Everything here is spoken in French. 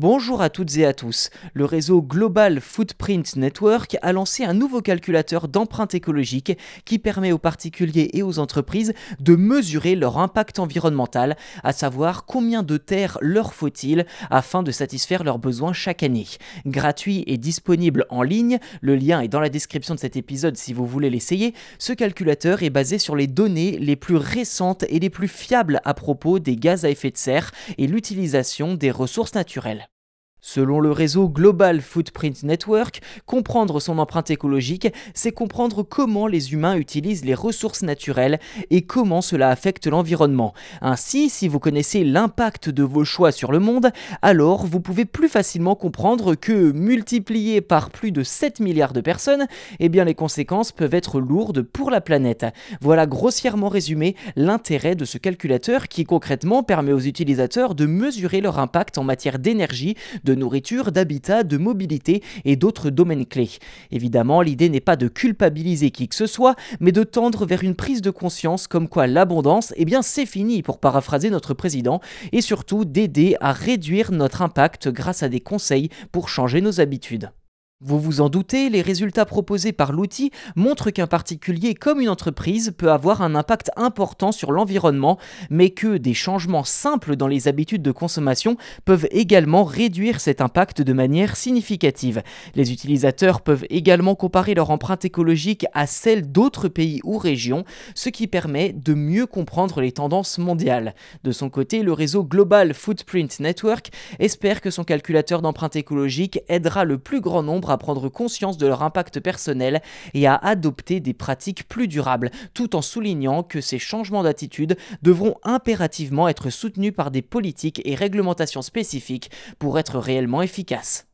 Bonjour à toutes et à tous. Le réseau Global Footprint Network a lancé un nouveau calculateur d'empreinte écologique qui permet aux particuliers et aux entreprises de mesurer leur impact environnemental, à savoir combien de terre leur faut-il afin de satisfaire leurs besoins chaque année. Gratuit et disponible en ligne, le lien est dans la description de cet épisode si vous voulez l'essayer, ce calculateur est basé sur les données les plus récentes et les plus fiables à propos des gaz à effet de serre et l'utilisation des ressources naturelles. Selon le réseau Global Footprint Network, comprendre son empreinte écologique, c'est comprendre comment les humains utilisent les ressources naturelles et comment cela affecte l'environnement. Ainsi, si vous connaissez l'impact de vos choix sur le monde, alors vous pouvez plus facilement comprendre que, multiplié par plus de 7 milliards de personnes, eh les conséquences peuvent être lourdes pour la planète. Voilà grossièrement résumé l'intérêt de ce calculateur qui concrètement permet aux utilisateurs de mesurer leur impact en matière d'énergie, de nourriture, d'habitat, de mobilité et d'autres domaines clés. Évidemment, l'idée n'est pas de culpabiliser qui que ce soit, mais de tendre vers une prise de conscience comme quoi l'abondance, eh bien c'est fini pour paraphraser notre président, et surtout d'aider à réduire notre impact grâce à des conseils pour changer nos habitudes. Vous vous en doutez, les résultats proposés par l'outil montrent qu'un particulier comme une entreprise peut avoir un impact important sur l'environnement, mais que des changements simples dans les habitudes de consommation peuvent également réduire cet impact de manière significative. Les utilisateurs peuvent également comparer leur empreinte écologique à celle d'autres pays ou régions, ce qui permet de mieux comprendre les tendances mondiales. De son côté, le réseau Global Footprint Network espère que son calculateur d'empreinte écologique aidera le plus grand nombre à prendre conscience de leur impact personnel et à adopter des pratiques plus durables, tout en soulignant que ces changements d'attitude devront impérativement être soutenus par des politiques et réglementations spécifiques pour être réellement efficaces.